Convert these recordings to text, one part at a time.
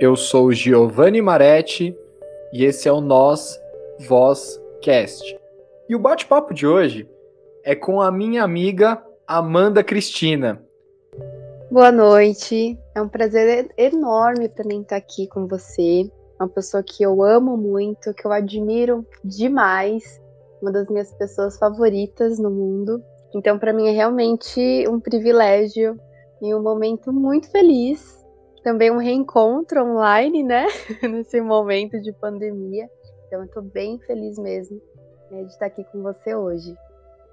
Eu sou Giovanni Maretti e esse é o Nós Voz Cast. E o bate-papo de hoje é com a minha amiga Amanda Cristina. Boa noite. É um prazer enorme para mim estar aqui com você. Uma pessoa que eu amo muito, que eu admiro demais, uma das minhas pessoas favoritas no mundo. Então, para mim é realmente um privilégio e um momento muito feliz. Também um reencontro online, né? Nesse momento de pandemia. Então, eu estou bem feliz mesmo né, de estar aqui com você hoje.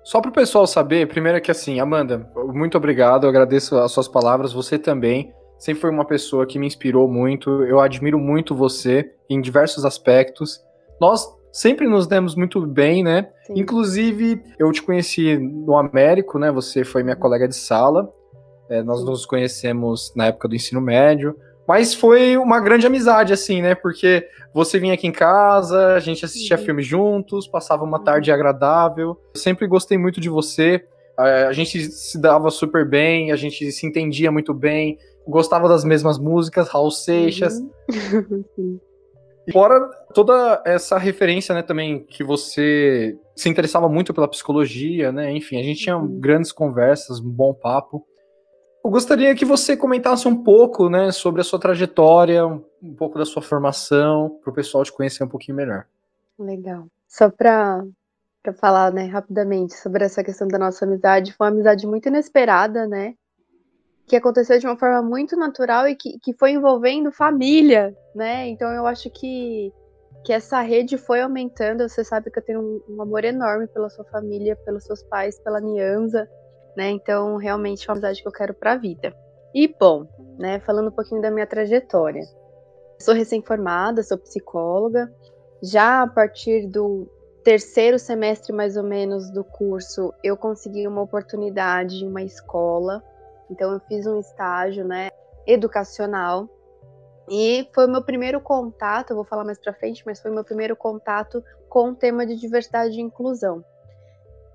Só para o pessoal saber, primeiro que assim, Amanda, muito obrigado, eu agradeço as suas palavras, você também. Sempre foi uma pessoa que me inspirou muito, eu admiro muito você em diversos aspectos. Nós sempre nos demos muito bem, né? Sim. Inclusive, eu te conheci no Américo, né? Você foi minha colega de sala. É, nós nos conhecemos na época do ensino médio. Mas foi uma grande amizade, assim, né? Porque você vinha aqui em casa, a gente assistia uhum. filmes juntos, passava uma tarde agradável. Eu sempre gostei muito de você. A gente se dava super bem, a gente se entendia muito bem, gostava das mesmas músicas, Raul Seixas. Uhum. Fora toda essa referência, né, também, que você se interessava muito pela psicologia, né? Enfim, a gente tinha uhum. grandes conversas, um bom papo. Eu gostaria que você comentasse um pouco, né, sobre a sua trajetória, um pouco da sua formação, para o pessoal te conhecer um pouquinho melhor. Legal. Só para falar, né, rapidamente sobre essa questão da nossa amizade, foi uma amizade muito inesperada, né? Que aconteceu de uma forma muito natural e que, que foi envolvendo família, né? Então eu acho que, que essa rede foi aumentando. Você sabe que eu tenho um, um amor enorme pela sua família, pelos seus pais, pela Nianza né? Então, realmente é uma amizade que eu quero para a vida. E bom, né, falando um pouquinho da minha trajetória. Sou recém-formada, sou psicóloga. Já a partir do terceiro semestre mais ou menos do curso, eu consegui uma oportunidade em uma escola. Então eu fiz um estágio, né, educacional. E foi o meu primeiro contato, vou falar mais para frente, mas foi o meu primeiro contato com o tema de diversidade e inclusão.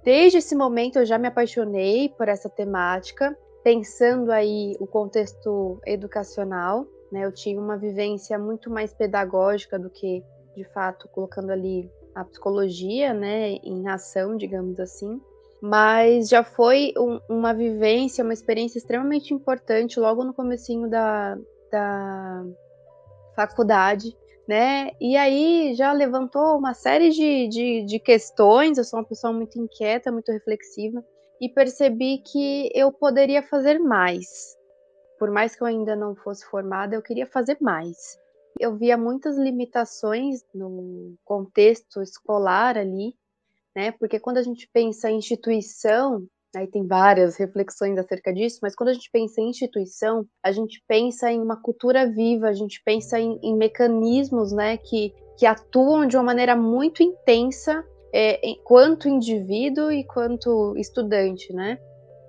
Desde esse momento eu já me apaixonei por essa temática, pensando aí o contexto educacional, né? Eu tinha uma vivência muito mais pedagógica do que, de fato, colocando ali a psicologia, né, em ação, digamos assim. Mas já foi um, uma vivência, uma experiência extremamente importante logo no comecinho da, da faculdade, né? E aí já levantou uma série de, de, de questões. Eu sou uma pessoa muito inquieta, muito reflexiva, e percebi que eu poderia fazer mais. Por mais que eu ainda não fosse formada, eu queria fazer mais. Eu via muitas limitações no contexto escolar ali, né? Porque quando a gente pensa em instituição, Aí tem várias reflexões acerca disso, mas quando a gente pensa em instituição, a gente pensa em uma cultura viva, a gente pensa em, em mecanismos né, que, que atuam de uma maneira muito intensa é, quanto indivíduo e quanto estudante, né?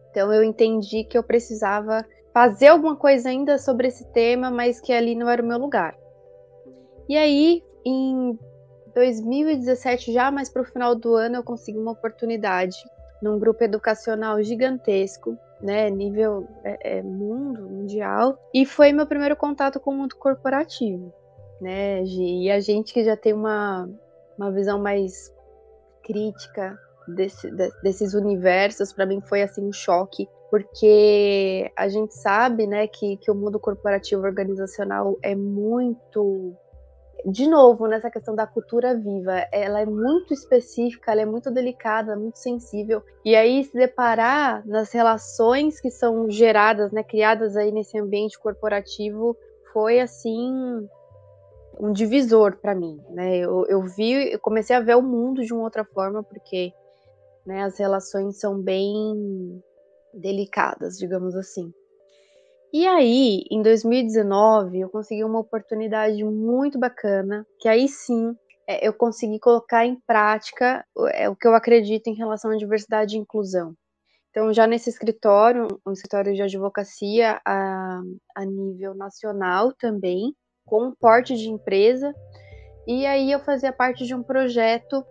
Então eu entendi que eu precisava fazer alguma coisa ainda sobre esse tema, mas que ali não era o meu lugar. E aí, em 2017, já mais para o final do ano, eu consegui uma oportunidade num grupo educacional gigantesco, né, nível é, é, mundo, mundial, e foi meu primeiro contato com o mundo corporativo, né, e a gente que já tem uma, uma visão mais crítica desse, de, desses universos, para mim foi assim um choque, porque a gente sabe, né, que, que o mundo corporativo organizacional é muito de novo, nessa questão da cultura viva, ela é muito específica, ela é muito delicada, muito sensível. E aí se deparar nas relações que são geradas, né, criadas aí nesse ambiente corporativo, foi assim um divisor para mim, né? Eu, eu vi, eu comecei a ver o mundo de uma outra forma porque, né, as relações são bem delicadas, digamos assim. E aí, em 2019, eu consegui uma oportunidade muito bacana, que aí sim é, eu consegui colocar em prática é, o que eu acredito em relação à diversidade e inclusão. Então, já nesse escritório, um escritório de advocacia a, a nível nacional também, com um porte de empresa, e aí eu fazia parte de um projeto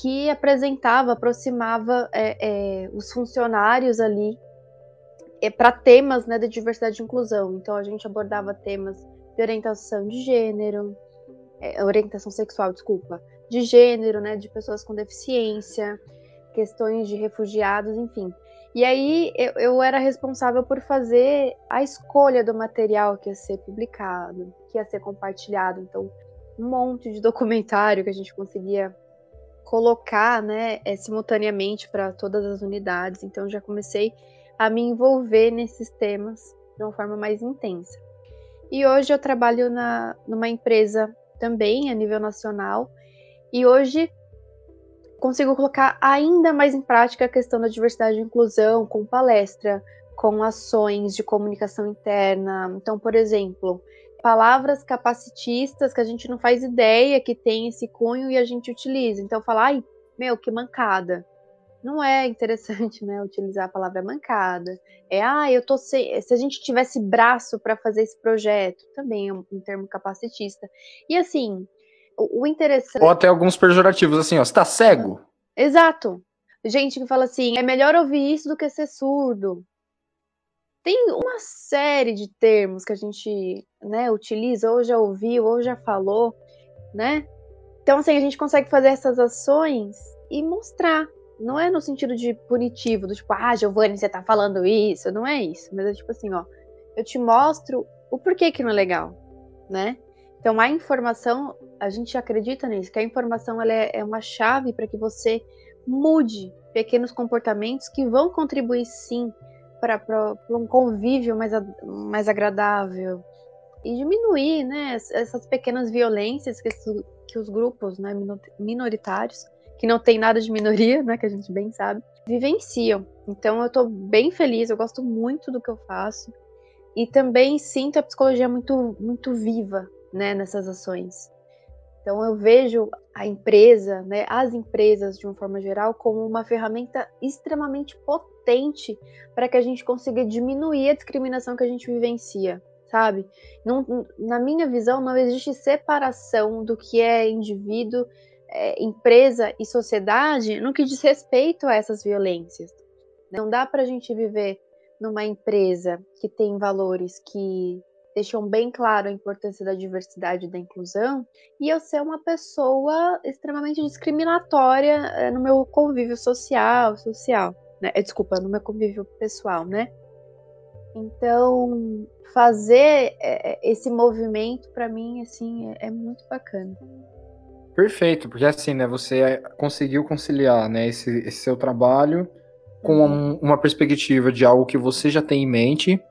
que apresentava, aproximava é, é, os funcionários ali é, para temas né, de diversidade e inclusão. Então a gente abordava temas de orientação de gênero, é, orientação sexual, desculpa, de gênero, né, de pessoas com deficiência, questões de refugiados, enfim. E aí eu, eu, era responsável por fazer a escolha do material que ia ser publicado, que ia ser compartilhado. Então, um monte de documentário que a gente conseguia colocar, né, é, simultaneamente para todas as unidades. Então, já comecei a me envolver nesses temas de uma forma mais intensa. E hoje eu trabalho na, numa empresa também a nível nacional. E hoje consigo colocar ainda mais em prática a questão da diversidade e inclusão com palestra, com ações de comunicação interna. Então, por exemplo, palavras capacitistas que a gente não faz ideia que tem esse cunho e a gente utiliza. Então, falar, ai, meu, que mancada. Não é interessante, né, utilizar a palavra mancada. É, ah, eu tô sem. Se a gente tivesse braço para fazer esse projeto, também é um, um termo capacitista. E assim, o, interessante. Ou até alguns pejorativos, assim, ó, você tá cego? Exato. Gente que fala assim, é melhor ouvir isso do que ser surdo. Tem uma série de termos que a gente né, utiliza, ou já ouviu, ou já falou, né? Então, assim, a gente consegue fazer essas ações e mostrar. Não é no sentido de punitivo, do tipo, ah, Giovanni, você tá falando isso. Não é isso. Mas é tipo assim, ó, eu te mostro o porquê que não é legal, né? Então, a informação, a gente acredita nisso, que a informação ela é, é uma chave para que você mude pequenos comportamentos que vão contribuir sim para um convívio mais, mais agradável e diminuir né, essas pequenas violências que, que os grupos né, minoritários, que não tem nada de minoria, né, que a gente bem sabe, vivenciam. Então eu estou bem feliz, eu gosto muito do que eu faço e também sinto a psicologia muito, muito viva né, nessas ações. Então eu vejo a empresa, né, as empresas de uma forma geral, como uma ferramenta extremamente potente para que a gente consiga diminuir a discriminação que a gente vivencia, sabe? Não, na minha visão, não existe separação do que é indivíduo, é, empresa e sociedade no que diz respeito a essas violências. Não dá para a gente viver numa empresa que tem valores que deixam bem claro a importância da diversidade e da inclusão, e eu ser uma pessoa extremamente discriminatória eh, no meu convívio social, social, né? Eh, desculpa, no meu convívio pessoal, né? Então, fazer eh, esse movimento para mim assim é, é muito bacana. Perfeito, porque assim, né, você conseguiu conciliar, né, esse, esse seu trabalho com uhum. uma perspectiva de algo que você já tem em mente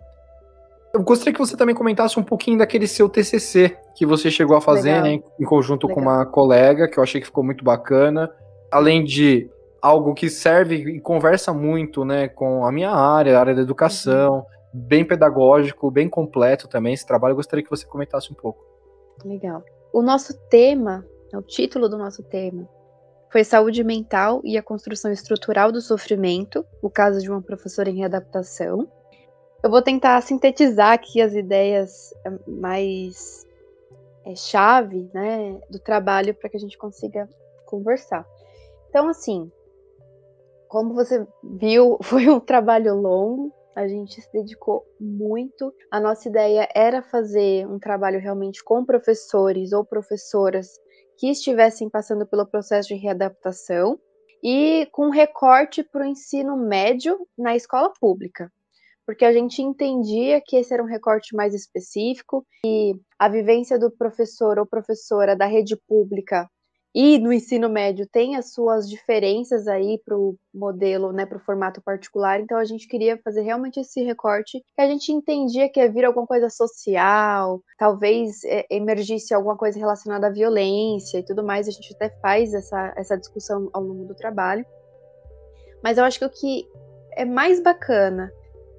eu gostaria que você também comentasse um pouquinho daquele seu TCC que você chegou a fazer, né, em conjunto Legal. com uma colega, que eu achei que ficou muito bacana. Além de algo que serve e conversa muito, né, com a minha área, a área da educação, uhum. bem pedagógico, bem completo também esse trabalho. Eu gostaria que você comentasse um pouco. Legal. O nosso tema, o título do nosso tema, foi Saúde Mental e a Construção Estrutural do Sofrimento, o caso de uma professora em readaptação. Eu vou tentar sintetizar aqui as ideias eh, mais é, chave né, do trabalho para que a gente consiga conversar. Então, assim, como você viu, foi um trabalho longo, a gente se dedicou muito. A nossa ideia era fazer um trabalho realmente com professores ou professoras que estivessem passando pelo processo de readaptação e com recorte para o ensino médio na escola pública. Porque a gente entendia que esse era um recorte mais específico e a vivência do professor ou professora da rede pública e no ensino médio tem as suas diferenças aí para o modelo, né, para o formato particular. Então a gente queria fazer realmente esse recorte que a gente entendia que ia vir alguma coisa social, talvez é, emergisse alguma coisa relacionada à violência e tudo mais. A gente até faz essa, essa discussão ao longo do trabalho. Mas eu acho que o que é mais bacana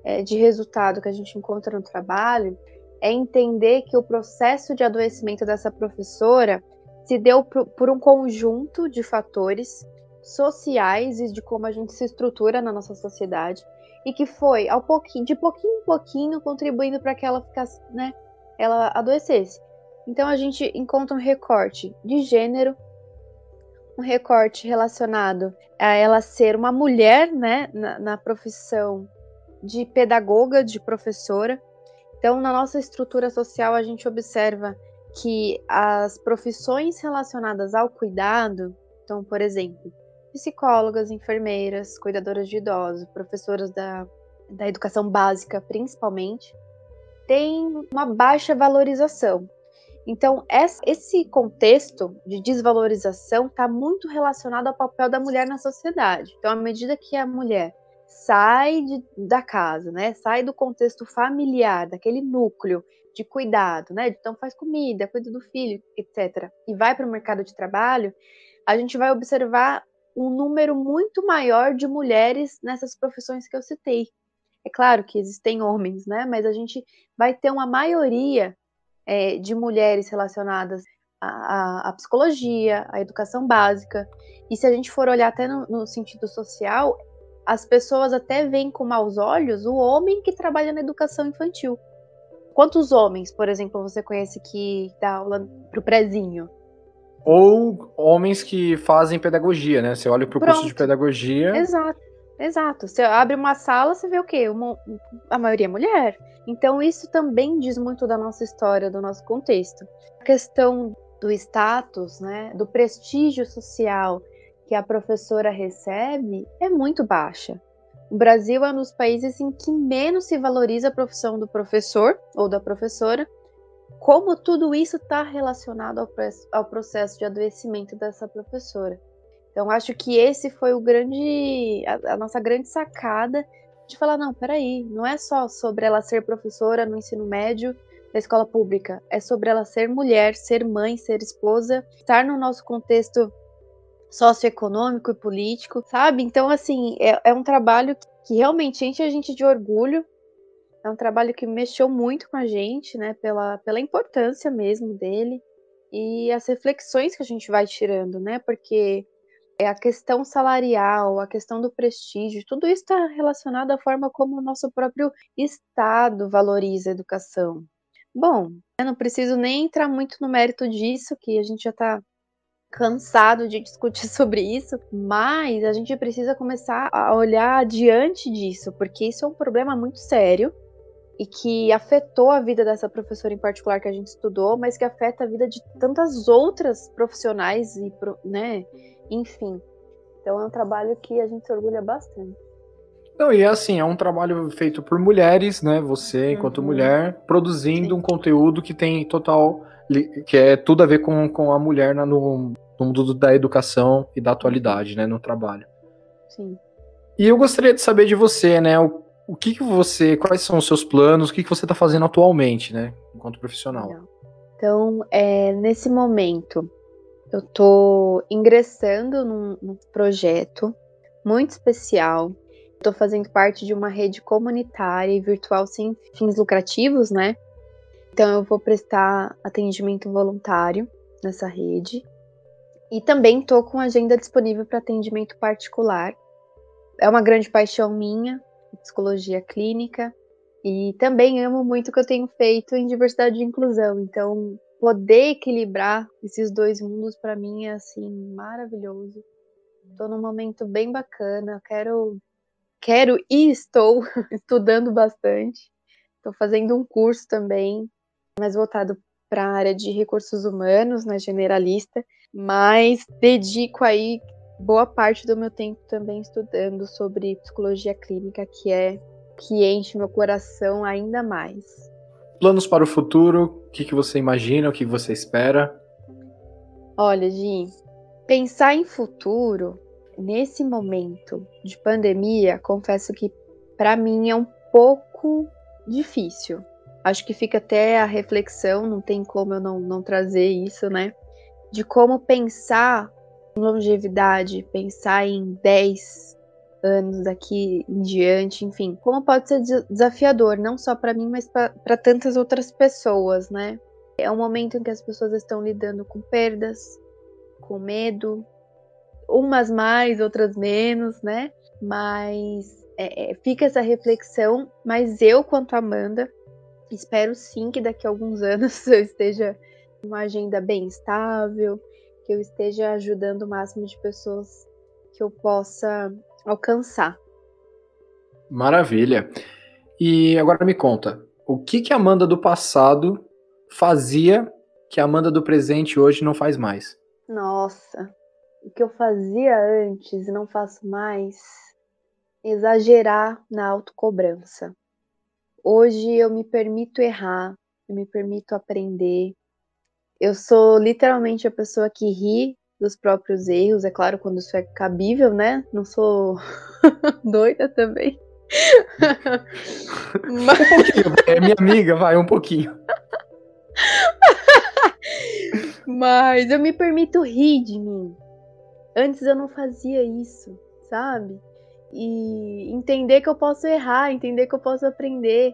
é, de resultado que a gente encontra no trabalho é entender que o processo de adoecimento dessa professora se deu por, por um conjunto de fatores sociais e de como a gente se estrutura na nossa sociedade e que foi ao pouquinho, de pouquinho em pouquinho contribuindo para que ela ficasse, né, ela adoecesse. Então a gente encontra um recorte de gênero, um recorte relacionado a ela ser uma mulher, né, na, na profissão de pedagoga, de professora, Então, na nossa estrutura social, a gente observa que as profissões relacionadas ao cuidado, então, por exemplo, psicólogas, enfermeiras, cuidadoras de idosos, professoras da, da educação básica, principalmente, têm uma baixa valorização. Então, esse contexto de desvalorização está muito relacionado ao papel da mulher na sociedade. Então, à medida que a mulher sai de, da casa, né, sai do contexto familiar, daquele núcleo de cuidado, né, então faz comida, cuida do filho, etc., e vai para o mercado de trabalho, a gente vai observar um número muito maior de mulheres nessas profissões que eu citei. É claro que existem homens, né, mas a gente vai ter uma maioria é, de mulheres relacionadas à, à, psicologia, à educação básica. E se a gente for olhar até no, no sentido social, as pessoas até veem com maus olhos o homem que trabalha na educação infantil. Quantos homens, por exemplo, você conhece que dá aula pro prezinho? Ou homens que fazem pedagogia, né? Você olha para o curso de pedagogia. Exato, exato. Você abre uma sala, você vê o quê? Uma, a maioria é mulher. Então, isso também diz muito da nossa história, do nosso contexto. A questão do status, né, do prestígio social que a professora recebe é muito baixa. O Brasil é um dos países em que menos se valoriza a profissão do professor ou da professora, como tudo isso está relacionado ao, ao, processo de adoecimento dessa professora. Então, acho que esse foi o grande, a, a nossa grande sacada de falar, não, peraí, não é só sobre ela ser professora no ensino médio da escola pública, é sobre ela ser mulher, ser mãe, ser esposa, estar no nosso contexto socioeconômico e político, sabe? Então, assim, é, é um trabalho que realmente enche a gente de orgulho, é um trabalho que mexeu muito com a gente, né, pela, pela importância mesmo dele e as reflexões que a gente vai tirando, né, porque é a questão salarial, a questão do prestígio, tudo isso está relacionado à forma como o nosso próprio Estado valoriza a educação. Bom, eu não preciso nem entrar muito no mérito disso, que a gente já está cansado de discutir sobre isso, mas a gente precisa começar a olhar adiante disso, porque isso é um problema muito sério e que afetou a vida dessa professora em particular que a gente estudou, mas que afeta a vida de tantas outras profissionais e, né, enfim. Então é um trabalho que a gente se orgulha bastante. Não, e é assim, é um trabalho feito por mulheres, né? Você, enquanto uhum. mulher, produzindo Sim. um conteúdo que tem total. que é tudo a ver com, com a mulher na, no, no mundo da educação e da atualidade, né? No trabalho. Sim. E eu gostaria de saber de você, né? O, o que, que você. Quais são os seus planos? O que, que você está fazendo atualmente, né? Enquanto profissional. Então, é, nesse momento, eu estou ingressando num, num, projeto muito especial. Estou fazendo parte de uma rede comunitária e virtual sem fins lucrativos, né? Então eu vou prestar atendimento voluntário nessa rede. E também estou com agenda disponível para atendimento particular. É uma grande paixão minha, psicologia clínica. E também amo muito o que eu tenho feito em diversidade e inclusão. Então, poder equilibrar esses dois mundos para mim é assim maravilhoso. Estou num momento bem bacana, quero quero e estou estudando bastante. Estou fazendo um curso também, mais voltado para a área de recursos humanos, na generalista, mas dedico aí boa parte do meu tempo também estudando sobre psicologia clínica, que é que enche meu coração ainda mais planos para o futuro, o que, que você imagina, o que você espera? Olha, Gi, pensar em futuro nesse momento de pandemia, confesso que para mim é um pouco difícil. Acho que fica até a reflexão, não tem como eu não, não trazer isso, né? De como pensar em longevidade, pensar em 10, anos daqui em diante, enfim, como pode ser desafiador, não só para mim, mas para tantas outras pessoas, né? É um momento em que as pessoas estão lidando com perdas, com medo, umas mais, outras menos, né? Mas é, é, fica essa reflexão. Mas eu, quanto Amanda, espero sim que daqui a alguns anos eu esteja uma agenda bem estável, que eu esteja ajudando o máximo de pessoas que eu possa alcançar. Maravilha. E agora me conta, o que, que a Amanda do passado fazia que a Amanda do presente hoje não faz mais? Nossa, o que eu fazia antes e não faço mais, exagerar na autocobrança. Hoje eu me permito errar, eu me permito aprender. Eu sou literalmente a pessoa que ri dos próprios erros, é claro, quando isso é cabível, né? Não sou doida também. Mas... Um pouquinho, é minha amiga, vai, um pouquinho. Mas eu me permito rir de mim. Antes eu não fazia isso, sabe? E entender que eu posso errar, entender que eu posso aprender.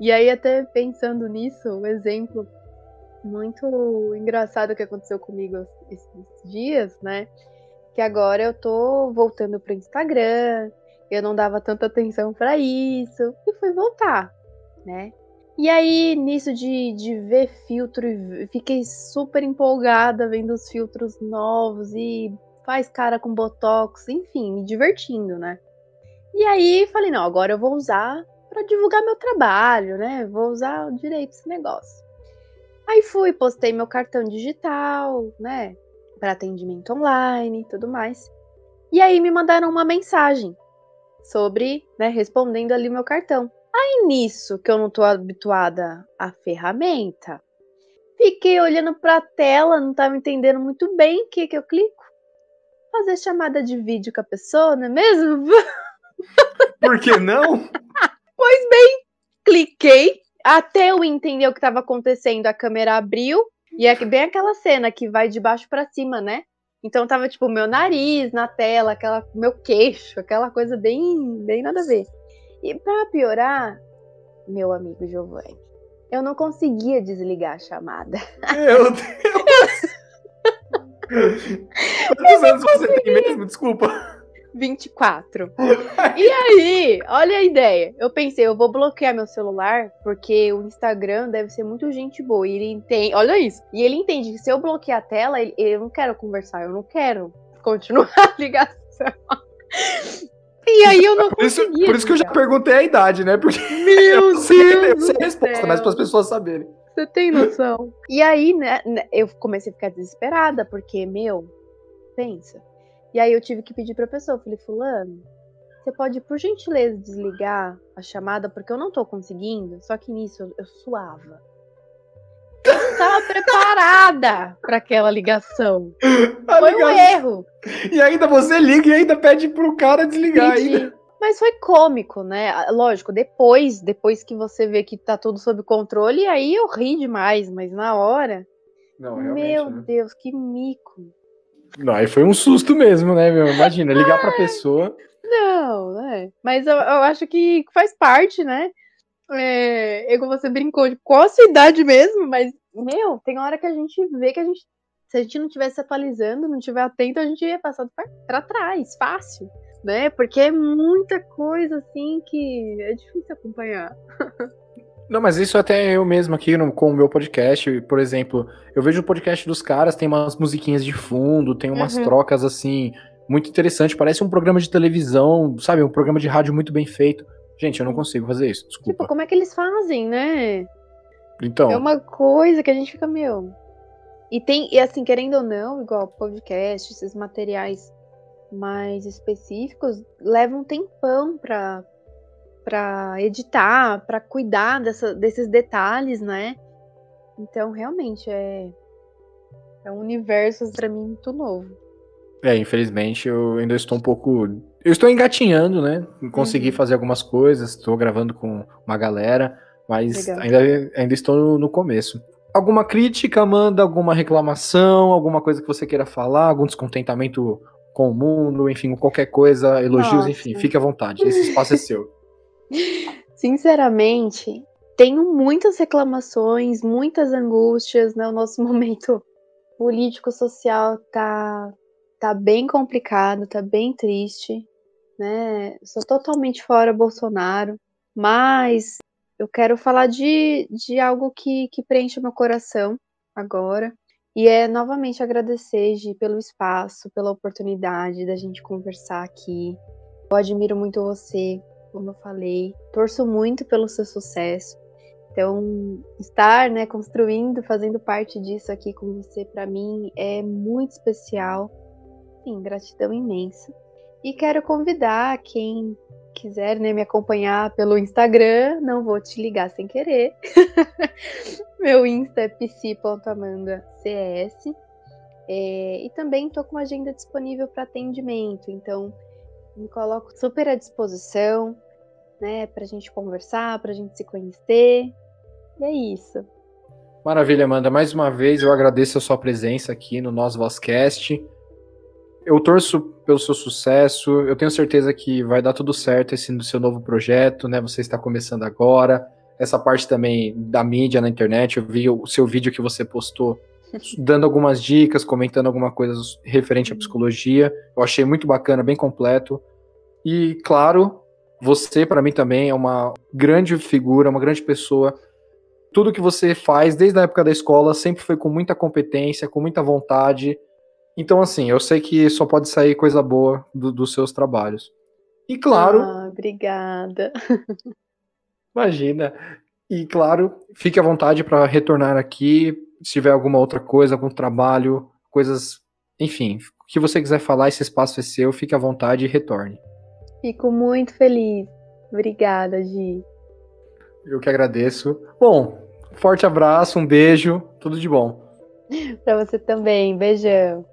E aí, até pensando nisso, o um exemplo muito engraçado que aconteceu comigo esses dias, né? Que agora eu tô voltando pro Instagram, eu não dava tanta atenção para isso, e fui voltar, né? E aí, nisso de, de ver filtro, fiquei super empolgada vendo os filtros novos e faz cara com botox, enfim, me divertindo, né? E aí falei, não, agora eu vou usar para divulgar meu trabalho, né? Vou usar direito esse negócio. Aí fui, postei meu cartão digital, né? Para atendimento online e tudo mais. E aí me mandaram uma mensagem sobre, né, respondendo ali meu cartão. Aí nisso, que eu não tô habituada à ferramenta, fiquei olhando para a tela, não tava entendendo muito bem o que que eu clico. Fazer chamada de vídeo com a pessoa, não é mesmo? Por que não? pois bem, cliquei, até eu entender o que estava acontecendo, a câmera abriu, e é bem aquela cena que vai de baixo para cima, né? Então tava tipo meu nariz na tela, aquela meu queixo, aquela coisa bem, bem nada a ver. E para piorar, meu amigo Giovanni, eu não conseguia desligar a chamada. Meu Deus! Quantos anos você tem mesmo? Desculpa. 24. e aí, olha a ideia. Eu pensei, eu vou bloquear meu celular, porque o Instagram deve ser muito gente boa. E ele entende. Olha isso. E ele entende que se eu bloquear a tela, ele, eu não quero conversar, eu não quero continuar a ligação. E aí eu não por isso, Por isso que eu já perguntei a idade, né? Porque Meu eu sei, Deus eu sei a resposta, mas para as pessoas saberem. Você tem noção? E aí, né, né, eu comecei a ficar desesperada, porque, meu, pensa. E aí eu tive que pedir pra pessoa, eu falei, fulano, você pode, por gentileza, desligar a chamada, porque eu não tô conseguindo. Só que nisso eu, eu suava. Eu não tava preparada para aquela ligação. A foi ligação. um erro. E ainda você liga e ainda pede pro cara desligar pedi. ainda. Mas foi cômico, né? Lógico, depois, depois que você vê que tá tudo sob controle, aí eu ri demais, mas na hora. Não, meu né? Deus, que mico. Não, aí foi um susto mesmo, né, meu? Imagina, ligar pra pessoa. Não, é. Mas eu, eu acho que faz parte, né? É, é como você brincou, de qual a sua idade mesmo, mas, meu, tem hora que a gente vê que a gente. Se a gente não tivesse atualizando, não tiver atento, a gente ia passar para trás, fácil, né? Porque é muita coisa assim que é difícil acompanhar. Não, mas isso até eu mesmo aqui no, com o meu podcast, por exemplo, eu vejo o podcast dos caras, tem umas musiquinhas de fundo, tem umas uhum. trocas assim, muito interessante, parece um programa de televisão, sabe, um programa de rádio muito bem feito. Gente, eu não consigo fazer isso, desculpa. Tipo, como é que eles fazem, né? Então. É uma coisa que a gente fica, meu. E tem, e assim, querendo ou não, igual podcast, esses materiais mais específicos, levam um tempão pra, para editar, para cuidar dessa, desses detalhes, né? Então, realmente, é, é um universo para mim muito novo. É, infelizmente eu ainda estou um pouco. Eu estou engatinhando, né? Consegui uhum. fazer algumas coisas, estou gravando com uma galera, mas ainda, ainda estou no, no começo. Alguma crítica, Amanda? Alguma reclamação? Alguma coisa que você queira falar? Algum descontentamento com o mundo? Enfim, qualquer coisa, elogios, Nossa. enfim, fique à vontade. Esse espaço é seu. Sinceramente, tenho muitas reclamações, muitas angústias, né? O nosso momento político social tá tá bem complicado, tá bem triste, né? Sou totalmente fora Bolsonaro, mas eu quero falar de, de algo que, que preenche o meu coração agora. E é novamente agradecer, Gi, pelo espaço, pela oportunidade da gente conversar aqui. Eu admiro muito você, como eu falei. Torço muito pelo seu sucesso. Então, estar, né, construindo, fazendo parte disso aqui com você, para mim, é muito especial. Sim, gratidão imensa. E quero convidar quem quiser né, me acompanhar pelo Instagram, não vou te ligar sem querer. Meu Insta é psi.amandacs. É, e também estou com agenda disponível para atendimento, então me coloco super à disposição, né, para a gente conversar, para a gente se conhecer. E é isso. Maravilha, Amanda. Mais uma vez eu agradeço a sua presença aqui no nosso Vozcast. Eu torço pelo seu sucesso. Eu tenho certeza que vai dar tudo certo esse no seu novo projeto, né? Você está começando agora. Essa parte também da mídia na internet, eu vi o seu vídeo que você postou dando algumas dicas, comentando alguma coisa referente à psicologia. Eu achei muito bacana, bem completo. E, claro, você, para mim, também é uma grande figura, uma grande pessoa. Tudo que você faz, desde a época da escola, sempre foi com muita competência, com muita vontade. Então, assim, eu sei que só pode sair coisa boa do, dos seus trabalhos. E, claro. Ah, obrigada. Imagina. E, claro, fique à vontade para retornar aqui, se tiver alguma outra coisa, algum trabalho, coisas, enfim, o que você quiser falar, esse espaço é seu, fique à vontade e retorne. Fico muito feliz. Obrigada, Gi. Eu que agradeço. Bom, forte abraço, um beijo, tudo de bom. para você também. Beijão.